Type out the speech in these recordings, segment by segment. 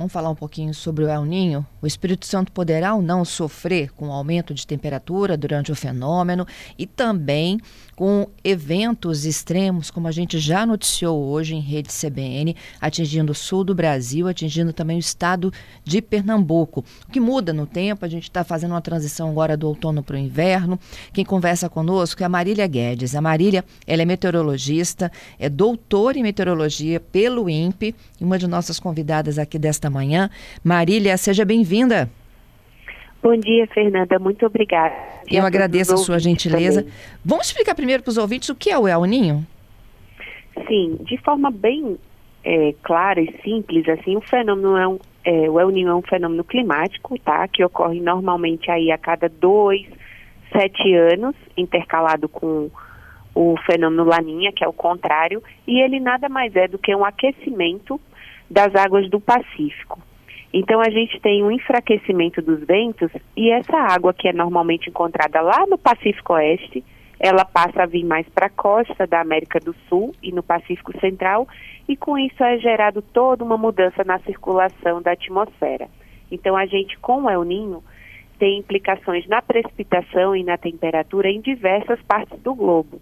Vamos falar um pouquinho sobre o El Ninho. O Espírito Santo poderá ou não sofrer com o aumento de temperatura durante o fenômeno e também com eventos extremos, como a gente já noticiou hoje em rede CBN, atingindo o sul do Brasil, atingindo também o estado de Pernambuco. O que muda no tempo, a gente está fazendo uma transição agora do outono para o inverno. Quem conversa conosco é a Marília Guedes. A Marília, ela é meteorologista, é doutora em meteorologia pelo INPE e uma de nossas convidadas aqui desta manhã. Marília, seja bem-vinda. Bom dia, Fernanda. Muito obrigada. Eu agradeço a sua gentileza. Também. Vamos explicar primeiro para os ouvintes o que é o El Ninho? Sim, de forma bem é, clara e simples, assim, o fenômeno é um, é, o El Ninho é um fenômeno climático, tá? Que ocorre normalmente aí a cada dois, sete anos, intercalado com o fenômeno Laninha, que é o contrário, e ele nada mais é do que um aquecimento das águas do Pacífico. Então a gente tem um enfraquecimento dos ventos e essa água que é normalmente encontrada lá no Pacífico Oeste, ela passa a vir mais para a costa da América do Sul e no Pacífico Central e com isso é gerado toda uma mudança na circulação da atmosfera. Então a gente com o El Ninho tem implicações na precipitação e na temperatura em diversas partes do globo.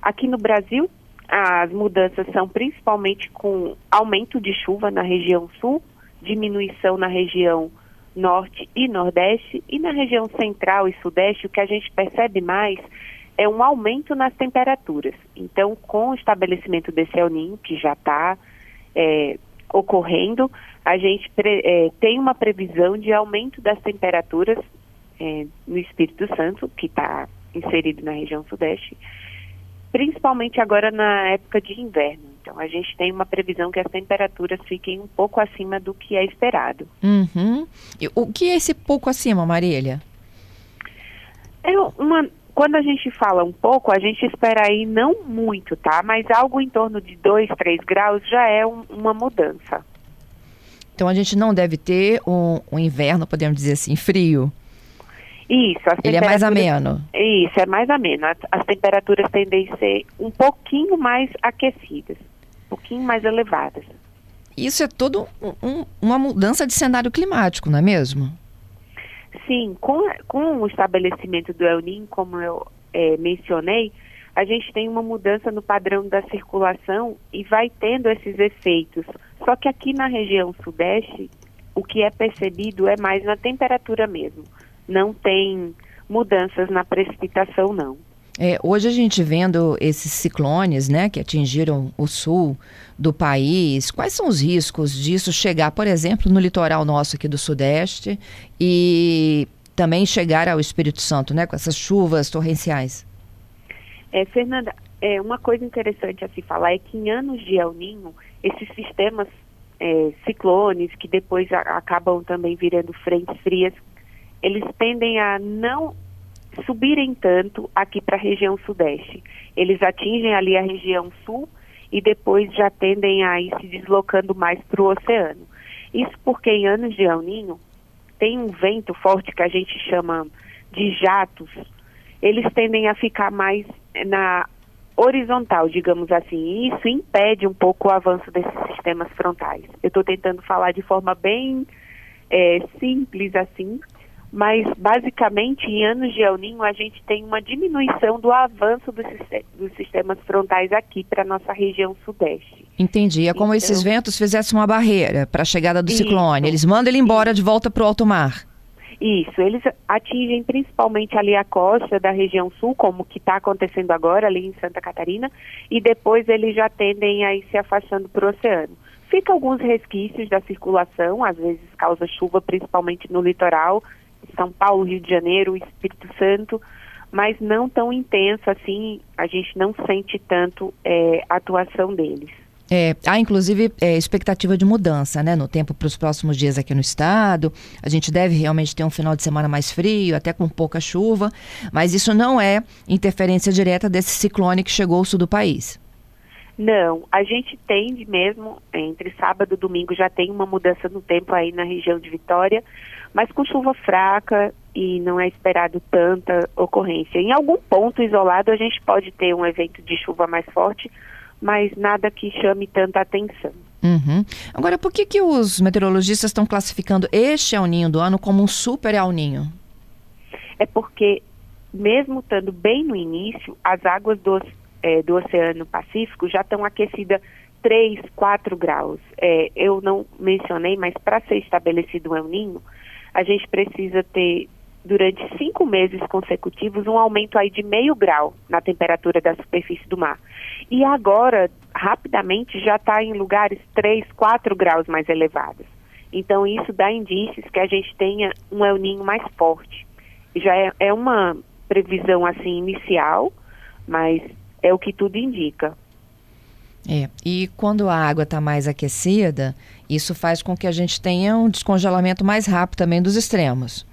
Aqui no Brasil, as mudanças são principalmente com aumento de chuva na região sul diminuição na região norte e nordeste e na região central e sudeste o que a gente percebe mais é um aumento nas temperaturas. Então, com o estabelecimento desse El Ninho, que já está é, ocorrendo, a gente é, tem uma previsão de aumento das temperaturas é, no Espírito Santo, que está inserido na região sudeste, principalmente agora na época de inverno. Então, a gente tem uma previsão que as temperaturas fiquem um pouco acima do que é esperado. Uhum. O que é esse pouco acima, Marília? É uma, quando a gente fala um pouco, a gente espera aí não muito, tá? Mas algo em torno de 2, 3 graus já é um, uma mudança. Então a gente não deve ter um, um inverno, podemos dizer assim, frio. Isso. Ele é mais ameno. Isso, é mais ameno. As, as temperaturas tendem a ser um pouquinho mais aquecidas pouquinho mais elevadas. Isso é todo um, uma mudança de cenário climático, não é mesmo? Sim, com, com o estabelecimento do El Niño, como eu é, mencionei, a gente tem uma mudança no padrão da circulação e vai tendo esses efeitos. Só que aqui na região sudeste, o que é percebido é mais na temperatura mesmo. Não tem mudanças na precipitação, não. É, hoje a gente vendo esses ciclones, né, que atingiram o sul do país, quais são os riscos disso chegar, por exemplo, no litoral nosso aqui do sudeste e também chegar ao Espírito Santo, né, com essas chuvas torrenciais? É, Fernanda, é, uma coisa interessante a se falar é que em anos de El Ninho, esses sistemas é, ciclones, que depois a, acabam também virando frentes frias, eles tendem a não subirem tanto aqui para a região sudeste. Eles atingem ali a região sul e depois já tendem a ir se deslocando mais para o oceano. Isso porque em anos de El Ninho tem um vento forte que a gente chama de jatos. Eles tendem a ficar mais na horizontal, digamos assim, e isso impede um pouco o avanço desses sistemas frontais. Eu estou tentando falar de forma bem é, simples assim, mas basicamente em anos de El Ninho a gente tem uma diminuição do avanço dos, dos sistemas frontais aqui para nossa região sudeste. Entendi. É como então, esses ventos fizessem uma barreira para a chegada do isso, ciclone. Eles mandam ele embora isso. de volta para o alto mar. Isso, eles atingem principalmente ali a costa da região sul, como que está acontecendo agora ali em Santa Catarina, e depois eles já tendem a ir se afastando para o oceano. Fica alguns resquícios da circulação, às vezes causa chuva, principalmente no litoral, são Paulo, Rio de Janeiro, Espírito Santo, mas não tão intenso assim, a gente não sente tanto é, a atuação deles. É, há inclusive é, expectativa de mudança né, no tempo para os próximos dias aqui no estado. A gente deve realmente ter um final de semana mais frio, até com pouca chuva, mas isso não é interferência direta desse ciclone que chegou ao sul do país. Não, a gente tende mesmo, entre sábado e domingo já tem uma mudança no tempo aí na região de Vitória, mas com chuva fraca e não é esperado tanta ocorrência. Em algum ponto isolado a gente pode ter um evento de chuva mais forte, mas nada que chame tanta atenção. Uhum. Agora, por que, que os meteorologistas estão classificando este El Ninho do ano como um super El Ninho? É porque, mesmo estando bem no início, as águas do é, do Oceano Pacífico já estão aquecidas 3, 4 graus. É, eu não mencionei, mas para ser estabelecido um El Ninho, a gente precisa ter, durante cinco meses consecutivos, um aumento aí de meio grau na temperatura da superfície do mar. E agora, rapidamente, já está em lugares 3, 4 graus mais elevados. Então, isso dá indícios que a gente tenha um El Ninho mais forte. Já é, é uma previsão, assim, inicial, mas é o que tudo indica. É, e quando a água está mais aquecida, isso faz com que a gente tenha um descongelamento mais rápido também dos extremos.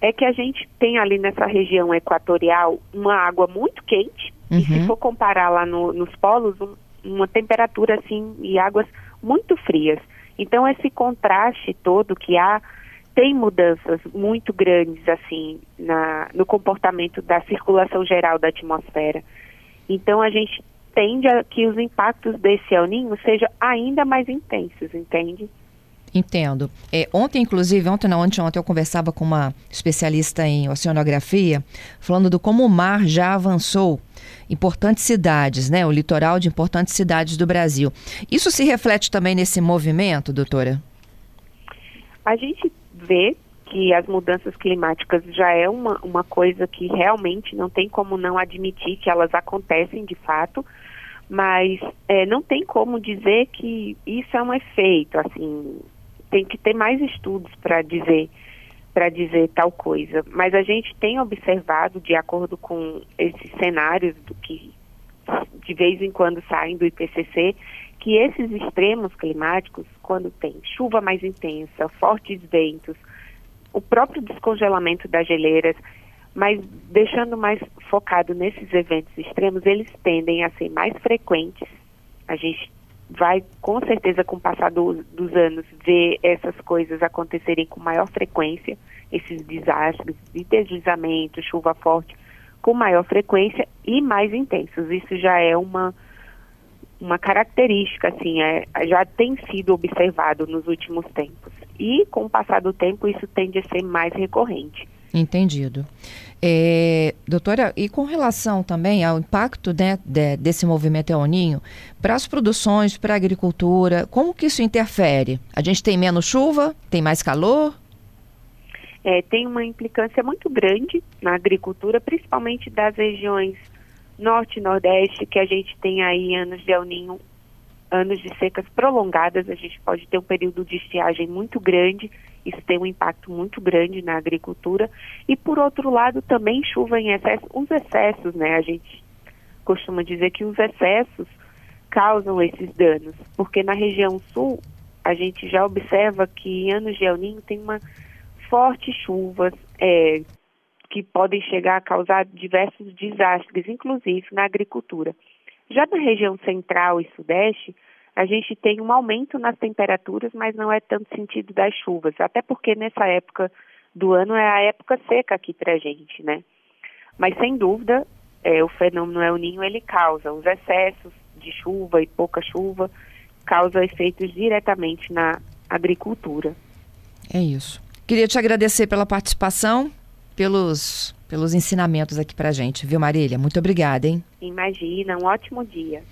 É que a gente tem ali nessa região equatorial uma água muito quente, uhum. e se uhum. for comparar lá no, nos polos, um, uma temperatura assim e águas muito frias. Então esse contraste todo que há tem mudanças muito grandes assim na, no comportamento da circulação geral da atmosfera. Então a gente tende a que os impactos desse El Ninho sejam ainda mais intensos, entende? Entendo. É, ontem, inclusive, ontem não, ontem, ontem eu conversava com uma especialista em oceanografia, falando do como o mar já avançou importantes cidades, né? O litoral de importantes cidades do Brasil. Isso se reflete também nesse movimento, doutora? A gente vê que as mudanças climáticas já é uma, uma coisa que realmente não tem como não admitir que elas acontecem de fato, mas é, não tem como dizer que isso é um efeito, assim, tem que ter mais estudos para dizer para dizer tal coisa. Mas a gente tem observado, de acordo com esses cenários do que de vez em quando saem do IPCC, que esses extremos climáticos, quando tem chuva mais intensa, fortes ventos, o próprio descongelamento das geleiras, mas deixando mais focado nesses eventos extremos, eles tendem a ser mais frequentes. A gente vai, com certeza, com o passar do, dos anos, ver essas coisas acontecerem com maior frequência, esses desastres de deslizamento, chuva forte, com maior frequência e mais intensos. Isso já é uma uma característica, assim, é, já tem sido observado nos últimos tempos. E com o passar do tempo, isso tende a ser mais recorrente. Entendido. É, doutora, e com relação também ao impacto né, de, desse movimento eoninho para as produções, para a agricultura, como que isso interfere? A gente tem menos chuva, tem mais calor? É, tem uma implicância muito grande na agricultura, principalmente das regiões norte e nordeste, que a gente tem aí anos de El Ninho, anos de secas prolongadas, a gente pode ter um período de estiagem muito grande, isso tem um impacto muito grande na agricultura. E por outro lado, também chuva em excesso, os excessos, né? A gente costuma dizer que os excessos causam esses danos, porque na região sul a gente já observa que em anos de El Ninho tem uma forte chuvas, é, que podem chegar a causar diversos desastres, inclusive na agricultura. Já na região central e sudeste, a gente tem um aumento nas temperaturas, mas não é tanto sentido das chuvas, até porque nessa época do ano é a época seca aqui para a gente, né? Mas sem dúvida, é, o fenômeno El Ninho ele causa os excessos de chuva e pouca chuva, causa efeitos diretamente na agricultura. É isso. Queria te agradecer pela participação pelos, pelos ensinamentos aqui pra gente, viu, Marília? Muito obrigada, hein? Imagina, um ótimo dia.